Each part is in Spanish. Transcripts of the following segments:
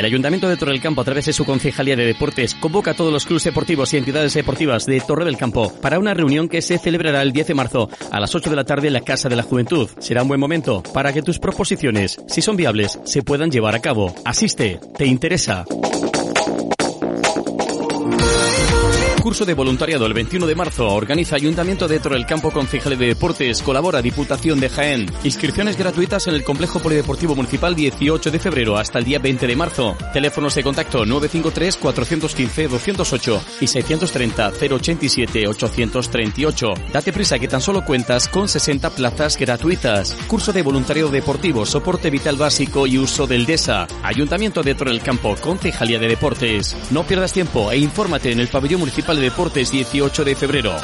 El Ayuntamiento de Torre del Campo, a través de su Concejalía de Deportes, convoca a todos los clubes deportivos y entidades deportivas de Torre del Campo para una reunión que se celebrará el 10 de marzo a las 8 de la tarde en la Casa de la Juventud. Será un buen momento para que tus proposiciones, si son viables, se puedan llevar a cabo. Asiste, te interesa. Curso de voluntariado el 21 de marzo. Organiza Ayuntamiento de Torre del Campo Concejal de Deportes. Colabora Diputación de Jaén. Inscripciones gratuitas en el Complejo Polideportivo Municipal 18 de febrero hasta el día 20 de marzo. Teléfonos de contacto 953 415 208 y 630 087 838. Date prisa que tan solo cuentas con 60 plazas gratuitas. Curso de voluntariado deportivo, soporte vital básico y uso del DESA. Ayuntamiento de Torre del Campo, Concejalía de Deportes. No pierdas tiempo e infórmate en el pabellón municipal de Deportes 18 de febrero.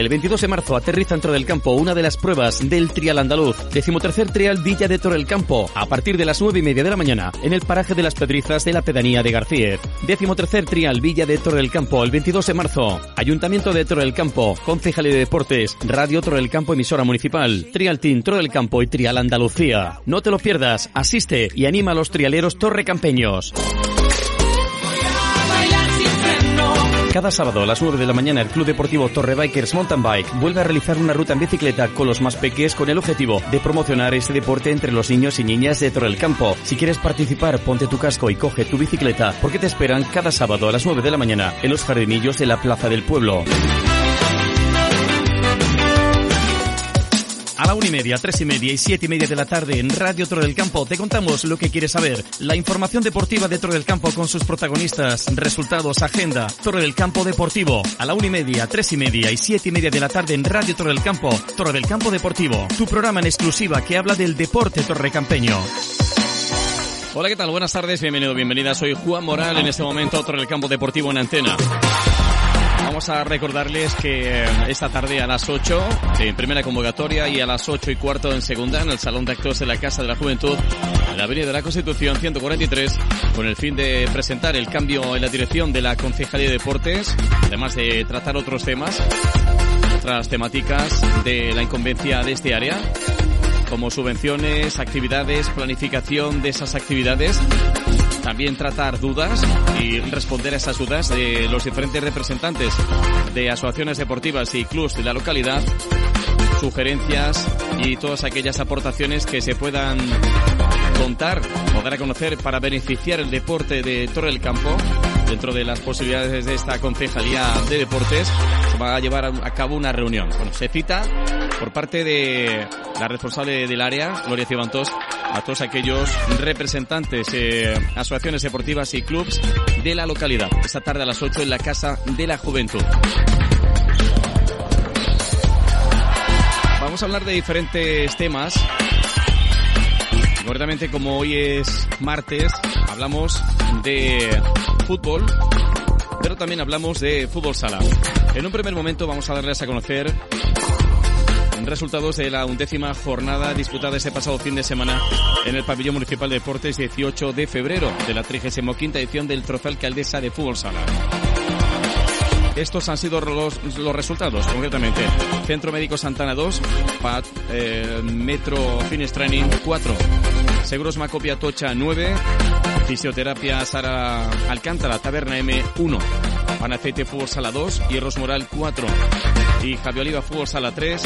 El 22 de marzo aterriza en del Campo una de las pruebas del Trial Andaluz, decimotercer Trial Villa de Torre del Campo, a partir de las nueve y media de la mañana, en el paraje de las Pedrizas de la pedanía de García. Decimotercer Trial Villa de Torre del Campo, el 22 de marzo. Ayuntamiento de Torre del Campo, Concejalía de Deportes, Radio Torre del Campo, emisora municipal, Trial Team Torre del Campo y Trial Andalucía. No te lo pierdas, asiste y anima a los trialeros torrecampeños. Cada sábado a las 9 de la mañana el Club Deportivo Torre Bikers Mountain Bike vuelve a realizar una ruta en bicicleta con los más peques con el objetivo de promocionar este deporte entre los niños y niñas de Torre del Campo. Si quieres participar, ponte tu casco y coge tu bicicleta porque te esperan cada sábado a las 9 de la mañana en los jardinillos de la Plaza del Pueblo. A la una y media, tres y media y siete y media de la tarde en Radio Torre del Campo te contamos lo que quieres saber. La información deportiva de del Campo con sus protagonistas, resultados, agenda. Torre del Campo Deportivo. A la una y media, tres y media y siete y media de la tarde en Radio Torre del Campo. Torre del Campo Deportivo. Tu programa en exclusiva que habla del deporte torrecampeño. Hola, ¿qué tal? Buenas tardes, bienvenido, bienvenida. Soy Juan Moral, en este momento Torre del Campo Deportivo en antena. A recordarles que esta tarde a las 8 en primera convocatoria y a las 8 y cuarto en segunda en el Salón de Actos de la Casa de la Juventud en la Avenida de la Constitución 143 con el fin de presentar el cambio en la dirección de la Concejalía de Deportes, además de tratar otros temas, otras temáticas de la incumbencia de este área como subvenciones, actividades, planificación de esas actividades también tratar dudas y responder a esas dudas de los diferentes representantes de asociaciones deportivas y clubs de la localidad, sugerencias y todas aquellas aportaciones que se puedan contar o dar a conocer para beneficiar el deporte de Torre del Campo dentro de las posibilidades de esta concejalía de deportes se va a llevar a cabo una reunión. Bueno, se cita por parte de la responsable del área, Gloria Cibantos, a todos aquellos representantes, eh, asociaciones deportivas y clubs de la localidad. Esta tarde a las 8 en la Casa de la Juventud. Vamos a hablar de diferentes temas. Concretamente, como hoy es martes, hablamos de fútbol, pero también hablamos de fútbol sala. En un primer momento vamos a darles a conocer resultados de la undécima jornada disputada este pasado fin de semana en el Pabellón Municipal de Deportes 18 de febrero de la 35 edición del Trofeo Alcaldesa de Fútbol Sala. Estos han sido los, los, resultados, concretamente. Centro Médico Santana 2, PAT, eh, Metro Finish Training 4, Seguros Macopia Tocha 9, Fisioterapia Sara Alcántara Taberna M 1, Panacete Fútbol Sala 2, Hierros Moral 4 y Javier Oliva Fútbol Sala 3,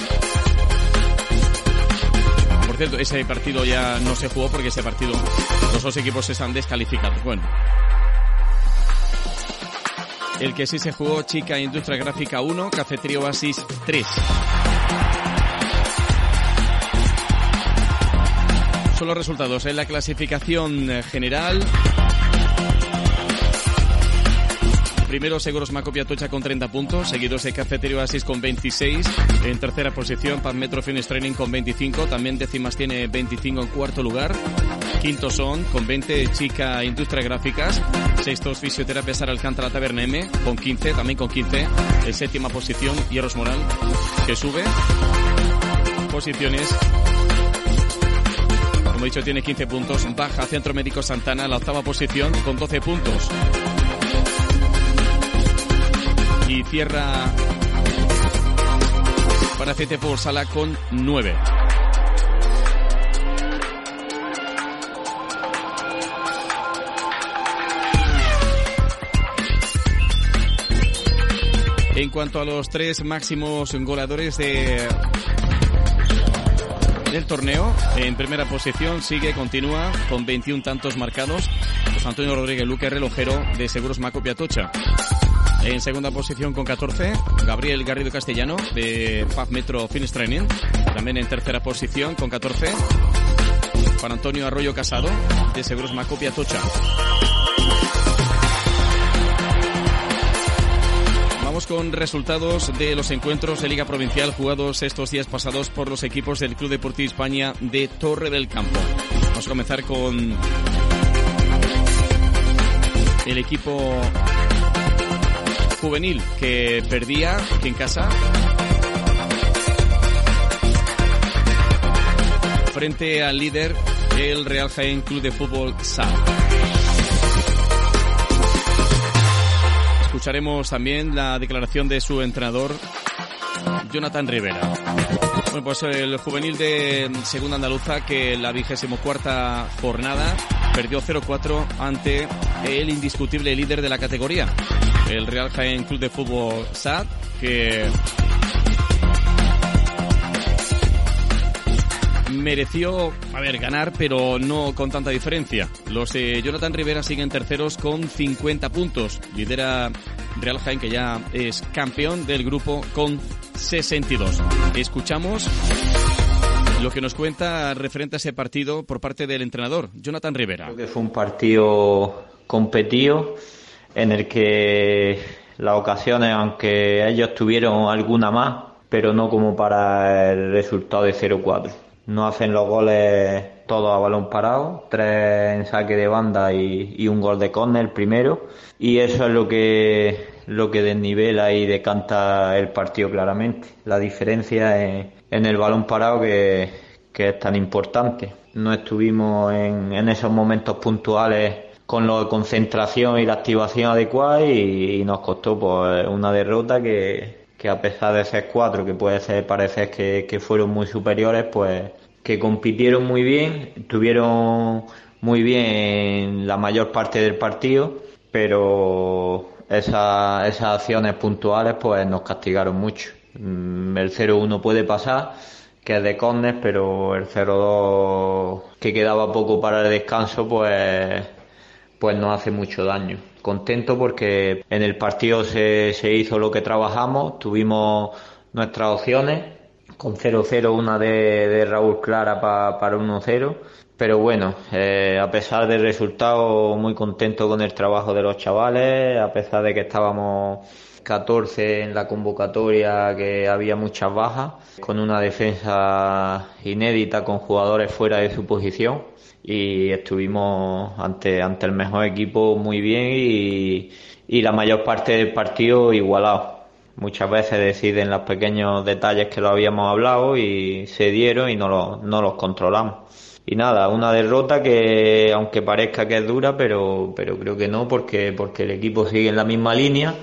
por cierto, ese partido ya no se jugó porque ese partido los dos equipos están descalificados. Bueno. El que sí se jugó, Chica Industria Gráfica 1, Cafetería Oasis 3. Son los resultados en la clasificación general Primero Seguros Macopia Tocha con 30 puntos, seguidos de Cafeterio Asis con 26. En tercera posición Pan Metro Training con 25. También décimas tiene 25 en cuarto lugar. Quinto son con 20 Chica Industria Gráficas. Sextos Fisioterapia Sara Alcántara Taberna M con 15, también con 15. En séptima posición Hierros Moral que sube posiciones como he dicho, tiene 15 puntos. Baja Centro Médico Santana, la octava posición, con 12 puntos. Y cierra para CT por Sala con 9. En cuanto a los tres máximos goleadores de del torneo, en primera posición sigue, continúa con 21 tantos marcados, José Antonio Rodríguez Luque, relojero de Seguros Maco Piatocha. En segunda posición con 14, Gabriel Garrido Castellano de Paz Metro Finish Training. También en tercera posición con 14, Juan Antonio Arroyo Casado de Seguros Maco Piatocha. Con resultados de los encuentros de Liga Provincial jugados estos días pasados por los equipos del Club Deportivo España de Torre del Campo. Vamos a comenzar con el equipo juvenil que perdía en casa frente al líder el Real Jaén Club de Fútbol SA. Escucharemos también la declaración de su entrenador, Jonathan Rivera. Bueno, pues el juvenil de Segunda Andaluza que la vigésimo cuarta jornada perdió 0-4 ante el indiscutible líder de la categoría, el Real Jaén Club de Fútbol SAD, que mereció, a ver, ganar, pero no con tanta diferencia. Los de Jonathan Rivera siguen terceros con 50 puntos. Lidera Real Jaén, que ya es campeón del grupo con 62. Escuchamos lo que nos cuenta referente a ese partido por parte del entrenador, Jonathan Rivera. Creo fue un partido competido en el que las ocasiones, aunque ellos tuvieron alguna más, pero no como para el resultado de 0-4 no hacen los goles todos a balón parado, tres en saque de banda y, un gol de córner primero. Y eso es lo que, lo que desnivela y decanta el partido claramente. La diferencia en, en el balón parado que, que, es tan importante. No estuvimos en, en esos momentos puntuales con la concentración y la activación adecuada y, nos costó pues, una derrota que, que a pesar de ser cuatro, que puede ser parecer que, que fueron muy superiores, pues que compitieron muy bien, estuvieron muy bien la mayor parte del partido, pero esas acciones puntuales pues nos castigaron mucho. Mm, el 0-1 puede pasar, que es de Condes, pero el 0-2 que quedaba poco para el descanso pues pues hace mucho daño contento porque en el partido se, se hizo lo que trabajamos, tuvimos nuestras opciones, con 0-0 una de, Raúl Clara para 1-0, pero bueno, eh, a pesar del resultado muy contento con el trabajo de los chavales, a pesar de que estábamos 14 en la convocatoria, que había muchas bajas, con una defensa inédita con jugadores fuera de su posición y estuvimos ante, ante el mejor equipo muy bien y, y la mayor parte del partido igualado. Muchas veces deciden los pequeños detalles que lo habíamos hablado y se dieron y no, lo, no los controlamos. Y nada, una derrota que aunque parezca que es dura, pero, pero creo que no, porque, porque el equipo sigue en la misma línea,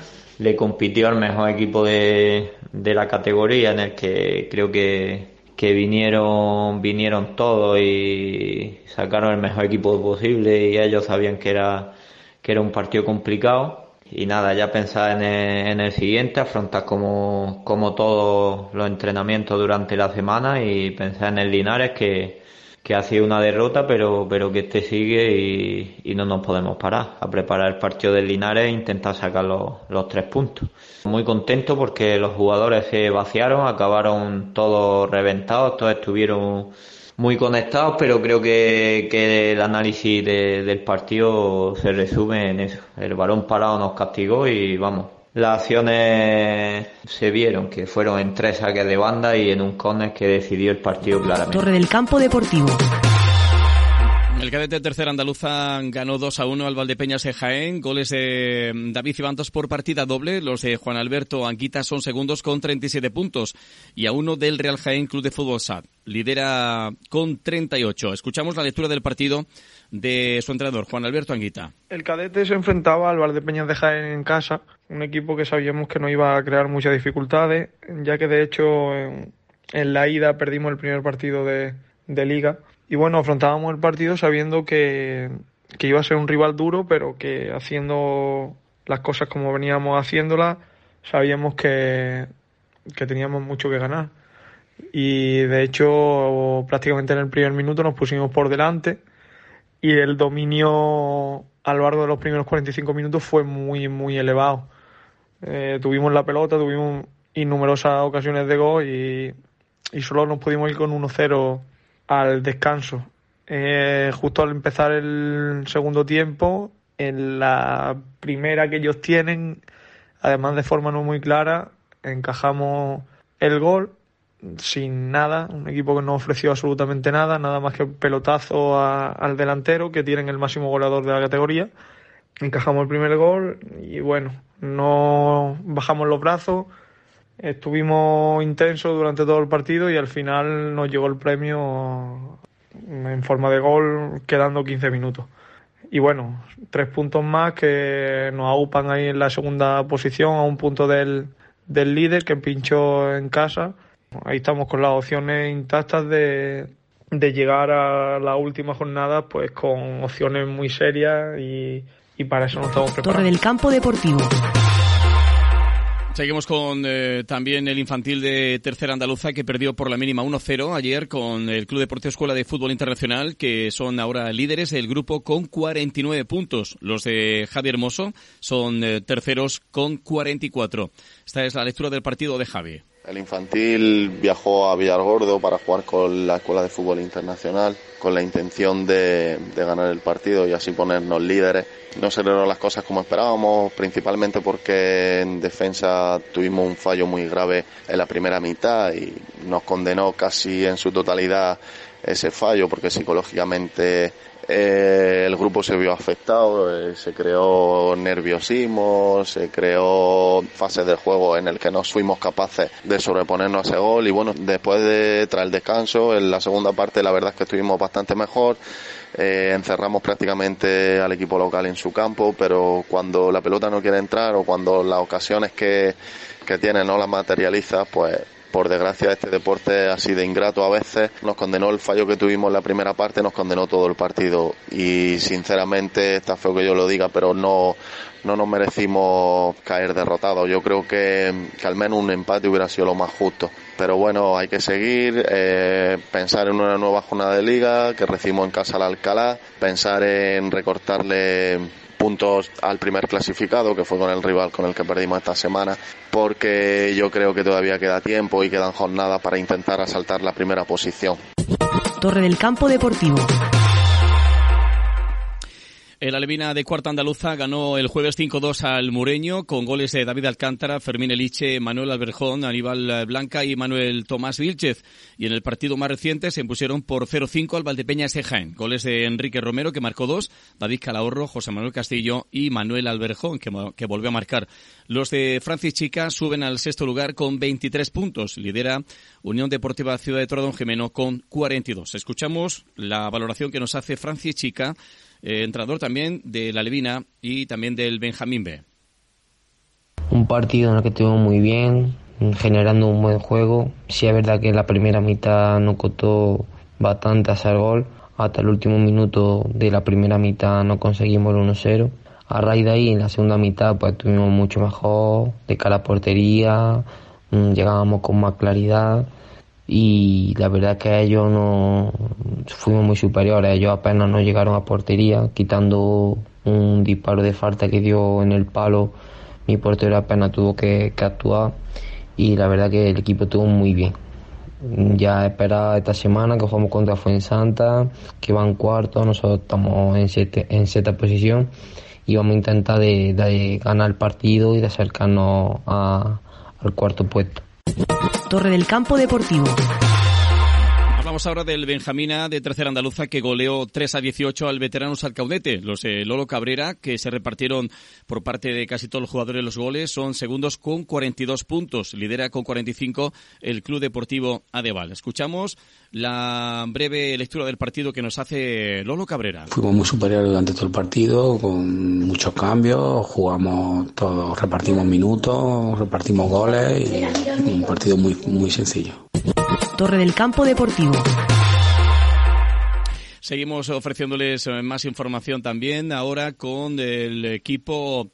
le compitió al mejor equipo de, de la categoría en el que creo que, que vinieron, vinieron todos y sacaron el mejor equipo posible y ellos sabían que era, que era un partido complicado. Y nada, ya pensar en el, en el siguiente, afrontar como, como todos los entrenamientos durante la semana y pensar en el Linares que, que ha sido una derrota, pero, pero que este sigue y, y, no nos podemos parar a preparar el partido del Linares e intentar sacar los, los tres puntos. Muy contento porque los jugadores se vaciaron, acabaron todos reventados, todos estuvieron muy conectados, pero creo que, que el análisis del partido se resume en eso. El balón parado nos castigó y vamos. Las acciones se vieron, que fueron en tres saques de banda y en un córner que decidió el partido claramente. Torre del Campo Deportivo. El cadete tercera andaluza ganó 2 a 1 al Valdepeñas de Jaén. Goles de David Cibantos por partida doble. Los de Juan Alberto Anguita son segundos con 37 puntos. Y a uno del Real Jaén Club de Fútbol SAD. Lidera con 38. Escuchamos la lectura del partido de su entrenador, Juan Alberto Anguita. El cadete se enfrentaba al Valdepeñas de Jaén en casa. Un equipo que sabíamos que no iba a crear muchas dificultades. Ya que de hecho en, la ida perdimos el primer partido de liga y bueno, afrontábamos el partido sabiendo que, iba a ser un rival duro, pero que haciendo las cosas como veníamos haciéndolas, sabíamos que, que teníamos mucho que ganar. Y de hecho, prácticamente en el primer minuto nos pusimos por delante y el dominio a lo largo de los primeros 45 minutos fue muy, muy elevado. Eh, tuvimos la pelota, tuvimos innumerosas ocasiones de gol y, y solo nos pudimos ir con 1-0 al descanso. Eh, justo al empezar el segundo tiempo, en la primera que ellos tienen, además de forma no muy clara, encajamos el gol sin nada, un equipo que no ofreció absolutamente nada, nada más que pelotazo al delantero, que tienen el máximo goleador de la categoría. Encajamos el primer gol y bueno, no bajamos los brazos, Estuvimos intensos durante todo el partido y al final nos llegó el premio en forma de gol quedando 15 minutos. Y bueno, tres puntos más que nos aupan ahí en la segunda posición a un punto del, del líder que pinchó en casa. Ahí estamos con las opciones intactas de, de llegar a la última jornada pues con opciones muy serias y, y para eso nos estamos preparando. Torre del Campo Deportivo. Seguimos con eh, también el infantil de Tercera Andaluza que perdió por la mínima 1-0 ayer con el Club Deportivo Escuela de Fútbol Internacional que son ahora líderes del grupo con 49 puntos. Los de Javier Hermoso son eh, terceros con 44. Esta es la lectura del partido de Javi. El infantil viajó a Villargordo para jugar con la Escuela de Fútbol Internacional con la intención de, de ganar el partido y así ponernos líderes. No se dieron las cosas como esperábamos, principalmente porque en defensa tuvimos un fallo muy grave en la primera mitad y nos condenó casi en su totalidad ese fallo porque psicológicamente eh, el grupo se vio afectado, eh, se creó nerviosismo, se creó fases del juego en el que no fuimos capaces de sobreponernos a ese gol y bueno, después de tras el descanso, en la segunda parte la verdad es que estuvimos bastante mejor. Eh, encerramos prácticamente al equipo local en su campo, pero cuando la pelota no quiere entrar o cuando las ocasiones que, que tiene no las materializa, pues por desgracia este deporte así de ingrato a veces. Nos condenó el fallo que tuvimos en la primera parte nos condenó todo el partido. Y sinceramente está feo que yo lo diga pero no no nos merecimos caer derrotados. Yo creo que, que al menos un empate hubiera sido lo más justo. Pero bueno hay que seguir eh, pensar en una nueva jornada de liga que recibimos en casa al Alcalá pensar en recortarle puntos al primer clasificado, que fue con el rival con el que perdimos esta semana, porque yo creo que todavía queda tiempo y quedan jornadas para intentar asaltar la primera posición. Torre del Campo Deportivo. El Alevina de Cuarta Andaluza ganó el jueves 5-2 al Mureño con goles de David Alcántara, Fermín Eliche, Manuel Alberjón, Aníbal Blanca y Manuel Tomás Vilchez. Y en el partido más reciente se impusieron por 0-5 al Valdepeñas de Jaén. Goles de Enrique Romero, que marcó dos, David Calahorro, José Manuel Castillo y Manuel Alberjón, que, que volvió a marcar. Los de Francis Chica suben al sexto lugar con 23 puntos. Lidera Unión Deportiva Ciudad de Tordón Jimeno con 42. Escuchamos la valoración que nos hace Francis Chica eh, entrenador también de la Levina y también del Benjamín B. Un partido en el que estuvimos muy bien, generando un buen juego. Sí es verdad que en la primera mitad nos costó bastante hacer gol. Hasta el último minuto de la primera mitad no conseguimos el 1-0. A raíz de ahí, en la segunda mitad, pues estuvimos mucho mejor, de cara a portería, mm, llegábamos con más claridad y la verdad que ellos no fuimos muy superiores, ellos apenas no llegaron a portería, quitando un disparo de falta que dio en el palo, mi portero apenas tuvo que, actuar y la verdad que el equipo estuvo muy bien. ya esperar esta semana que jugamos contra Fuensanta, que va en cuarto, nosotros estamos en, siete, en sexta posición y vamos a intentar de, ganar el partido y de acercarnos al cuarto puesto. Torre del Campo Deportivo. Hablamos ahora del Benjamina de Tercera Andaluza que goleó 3 a 18 al veterano Salcaudete. Los de Lolo Cabrera, que se repartieron por parte de casi todos los jugadores los goles, son segundos con 42 puntos. Lidera con 45 el Club Deportivo Adeval. Escuchamos la breve lectura del partido que nos hace Lolo Cabrera. Fuimos muy superiores durante todo el partido, con muchos cambios, jugamos todos, repartimos minutos, repartimos goles y un partido muy, muy sencillo. Torre del Campo Deportivo. Seguimos ofreciéndoles más información también ahora con el equipo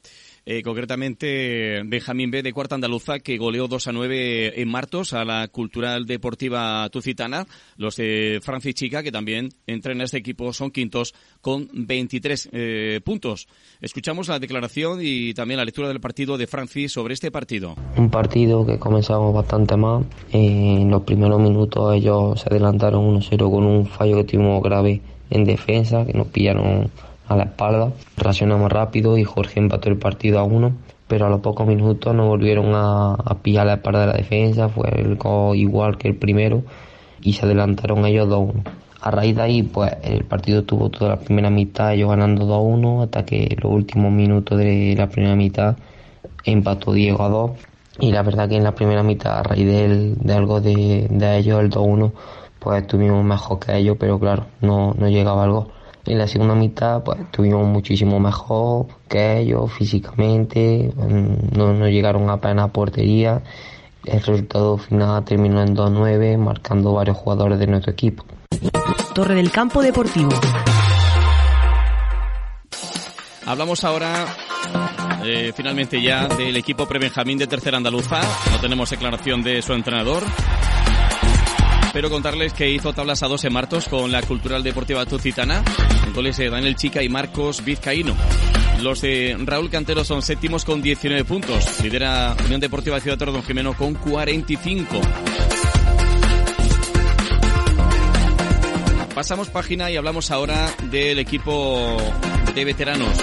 eh, concretamente Benjamín B de Cuarta Andaluza, que goleó 2 a 9 en Martos a la Cultural Deportiva Tucitana. Los de Francis Chica, que también entrena este equipo, son quintos con 23 eh, puntos. Escuchamos la declaración y también la lectura del partido de Francis sobre este partido. Un partido que comenzamos bastante mal. En los primeros minutos ellos se adelantaron 1-0 con un fallo que tuvimos grave en defensa, que nos pillaron a la espalda. Reaccionamos rápido y Jorge empató el partido a uno, pero a los pocos minutos nos volvieron a, pillar la espalda de la defensa, fue el gol igual que el primero y se adelantaron ellos 2-1. A raíz de ahí, pues el partido tuvo toda la primera mitad ellos ganando 2-1 hasta que los últimos minutos de la primera mitad empató Diego a 2 y la verdad que en la primera mitad a raíz de, algo de, ellos el 2-1 pues estuvimos mejor que ellos pero claro no, no llegaba algo en la segunda mitad pues estuvimos muchísimo mejor que ellos físicamente, mm, no, no llegaron apenas a portería. El resultado final terminó en 2-9, marcando varios jugadores de nuestro equipo. Torre del Campo Deportivo. Hablamos ahora eh, finalmente ya del equipo pre-Benjamín de Tercera Andaluza. No tenemos declaración de su entrenador. Espero contarles que hizo tablas a dos en Martos con la Cultural Deportiva Tucitana, goles de Daniel Chica y Marcos Vizcaíno. Los de Raúl Cantero son séptimos con 19 puntos. Lidera Unión Deportiva Ciudad Don Jimeno con 45. Pasamos página y hablamos ahora del equipo de veteranos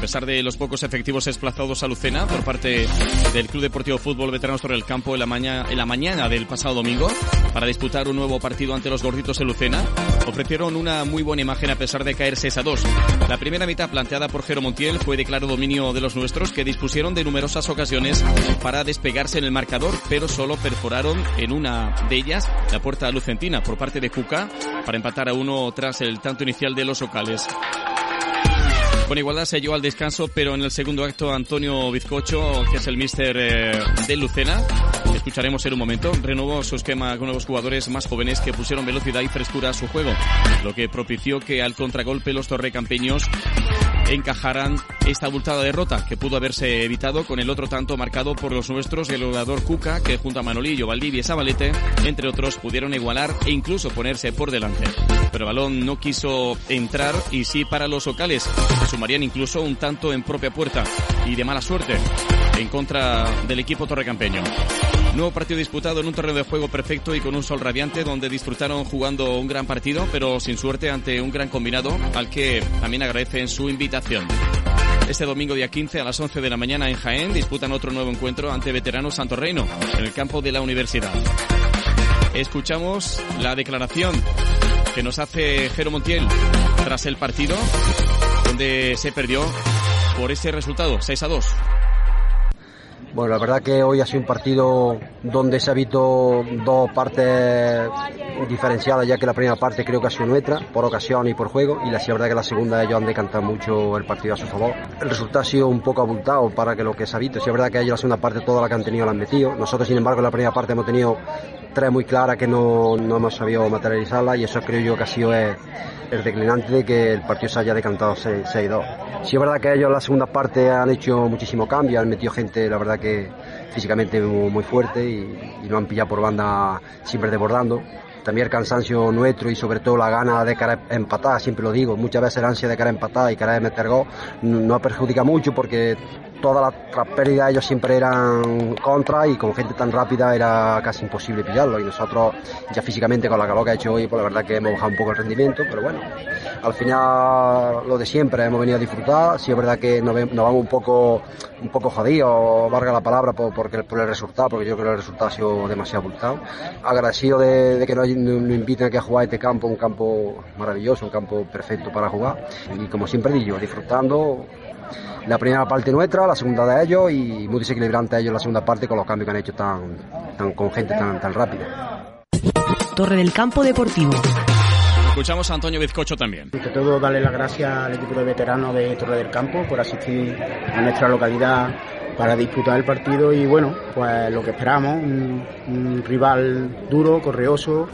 pesar de los pocos efectivos desplazados a Lucena por parte del Club Deportivo Fútbol Veteranos Torre del Campo en la, mañana, en la mañana del pasado domingo para disputar un nuevo partido ante los gorditos de Lucena, ofrecieron una muy buena imagen a pesar de caer 6 a 2. La primera mitad planteada por Jero Montiel fue de claro dominio de los nuestros que dispusieron de numerosas ocasiones para despegarse en el marcador, pero solo perforaron en una de ellas la puerta lucentina por parte de Cuca para empatar a uno tras el tanto inicial de los locales. Con igualdad se llevó al descanso, pero en el segundo acto Antonio Bizcocho, que es el míster eh, de Lucena, escucharemos en un momento, renovó su esquema con nuevos jugadores más jóvenes que pusieron velocidad y frescura a su juego, lo que propició que al contragolpe los torrecampeños encajaran esta abultada derrota que pudo haberse evitado con el otro tanto marcado por los nuestros el jugador Cuca que junto a Manolillo, Valdivia y Sabalete entre otros pudieron igualar e incluso ponerse por delante. Pero balón no quiso entrar y sí para los locales. Sumarían incluso un tanto en propia puerta. Y de mala suerte en contra del equipo torrecampeño Nuevo partido disputado en un terreno de juego perfecto y con un sol radiante donde disfrutaron jugando un gran partido, pero sin suerte ante un gran combinado al que también agradecen su invitación. Este domingo día 15 a las 11 de la mañana en Jaén disputan otro nuevo encuentro ante veteranos Santo Reino en el campo de la universidad. Escuchamos la declaración que nos hace Jero Montiel tras el partido donde se perdió por ese resultado 6 a 2. Bueno, la verdad que hoy ha sido un partido donde se ha visto dos partes diferenciadas, ya que la primera parte creo que ha sido nuestra, por ocasión y por juego, y la, verdad que la segunda ellos han decantado mucho el partido a su favor. El resultado ha sido un poco abultado para que lo que se ha visto, si es verdad que ellos la segunda parte toda la que han tenido la han metido, nosotros sin embargo en la primera parte hemos tenido tres muy claras que no, no hemos sabido materializarla y eso creo yo que ha sido el, declinante de que el partido se haya decantado 6-2. Sí es verdad que ellos en la segunda parte han hecho muchísimo cambio, han metido gente, la verdad que físicamente muy, fuerte y, y han pillado por banda siempre desbordando. También el cansancio nuestro y sobre todo la gana de querer empatar, siempre lo digo, muchas veces la ansia de querer empatar y querer meter gol no perjudica mucho porque todas las pérdidas ellos siempre eran contra y con gente tan rápida era casi imposible pillarlo. Y nosotros ya físicamente con la calor que ha hecho hoy pues la verdad que hemos bajado un poco el rendimiento pero bueno al final lo de siempre hemos venido a disfrutar. Sí es verdad que nos, vamos un poco un poco jodidos valga la palabra por, por el resultado porque yo creo que el resultado ha sido demasiado abultado. Agradecido de, que nos, nos, inviten aquí a jugar este campo un campo maravilloso un campo perfecto para jugar. Y como siempre digo disfrutando la primera parte nuestra, la segunda de ellos y muy desequilibrante ellos la segunda parte con los cambios que han hecho tan, tan con gente tan, tan rápida. Torre del Campo Deportivo. Escuchamos a Antonio Bizcocho también. Ante todo, darle las gracias al equipo de veteranos de Torre del Campo por asistir a nuestra localidad para disputar el partido y bueno, pues lo que esperamos, un, un rival duro, correoso,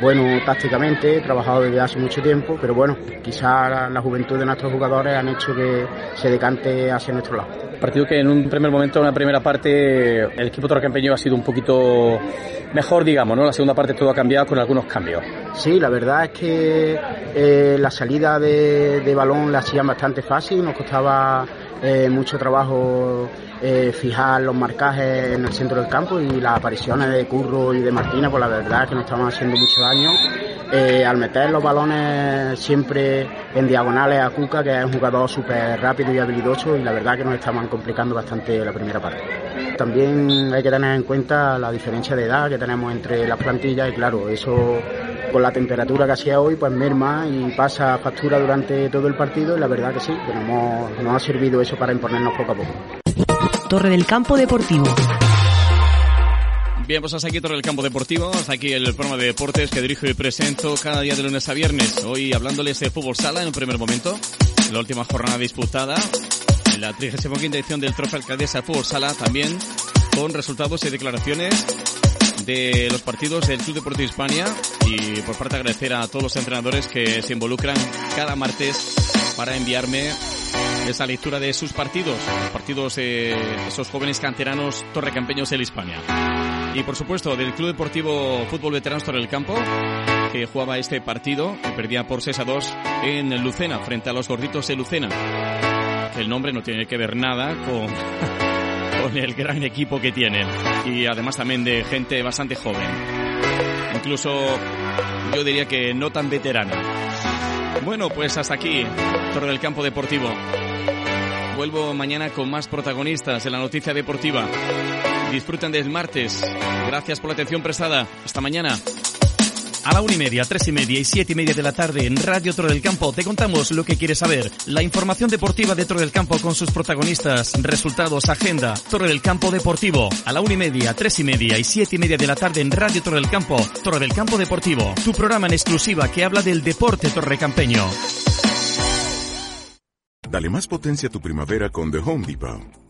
bueno tácticamente, trabajado desde hace mucho tiempo, pero bueno, quizá la, juventud de nuestros jugadores han hecho que se decante hacia nuestro lado. Partido que en un primer momento, en la primera parte, el equipo torrecampeño ha sido un poquito mejor, digamos, ¿no? La segunda parte todo ha cambiado con algunos cambios. Sí, la verdad es que eh, la salida de, de balón la hacían bastante fácil, nos costaba eh, mucho trabajo eh, fijar los marcajes en el centro del campo y las apariciones de Curro y de Martina, pues la verdad es que nos estaban haciendo mucho daño. Eh, al meter los balones siempre en diagonales a Cuca, que es un jugador súper rápido y habilidoso, y la verdad que nos estaban complicando bastante la primera parte. También hay que tener en cuenta la diferencia de edad que tenemos entre las plantillas y claro, eso con la temperatura que hacía hoy, pues merma y pasa factura durante todo el partido y la verdad que sí, que nos, nos ha servido eso para imponernos poco a poco. Torre del Campo Deportivo. Bien, pues hasta aquí Torre del Campo Deportivo, hasta aquí el programa de deportes que dirijo y presento cada día de lunes a viernes. Hoy hablándoles de fútbol sala en un primer momento, la última jornada disputada, en la 35 edición del Trofeo Alcaldesa Fútbol Sala, también con resultados y declaraciones de los partidos del Club Deportivo Hispania y por parte agradecer a todos los entrenadores que se involucran cada martes para enviarme esa lectura de sus partidos, los partidos de esos jóvenes canteranos torrecampeños del Hispania. Y por supuesto del Club Deportivo Fútbol Veteranos Torre del Campo, que jugaba este partido, que perdía por 6 a 2 en Lucena, frente a los gorditos de Lucena. El nombre no tiene que ver nada con, con el gran equipo que tienen. Y además también de gente bastante joven. Incluso yo diría que no tan veterana. Bueno, pues hasta aquí, Torre del Campo Deportivo. Vuelvo mañana con más protagonistas en la noticia deportiva. Disfruten del martes. Gracias por la atención prestada. Hasta mañana. A la una y media, tres y media y siete y media de la tarde en Radio Torre del Campo te contamos lo que quieres saber. La información deportiva de Torre del Campo con sus protagonistas, resultados, agenda. Torre del Campo Deportivo. A la una y media, tres y media y siete y media de la tarde en Radio Torre del Campo. Torre del Campo Deportivo. Tu programa en exclusiva que habla del deporte torrecampeño. Dale más potencia a tu primavera con The Home Depot.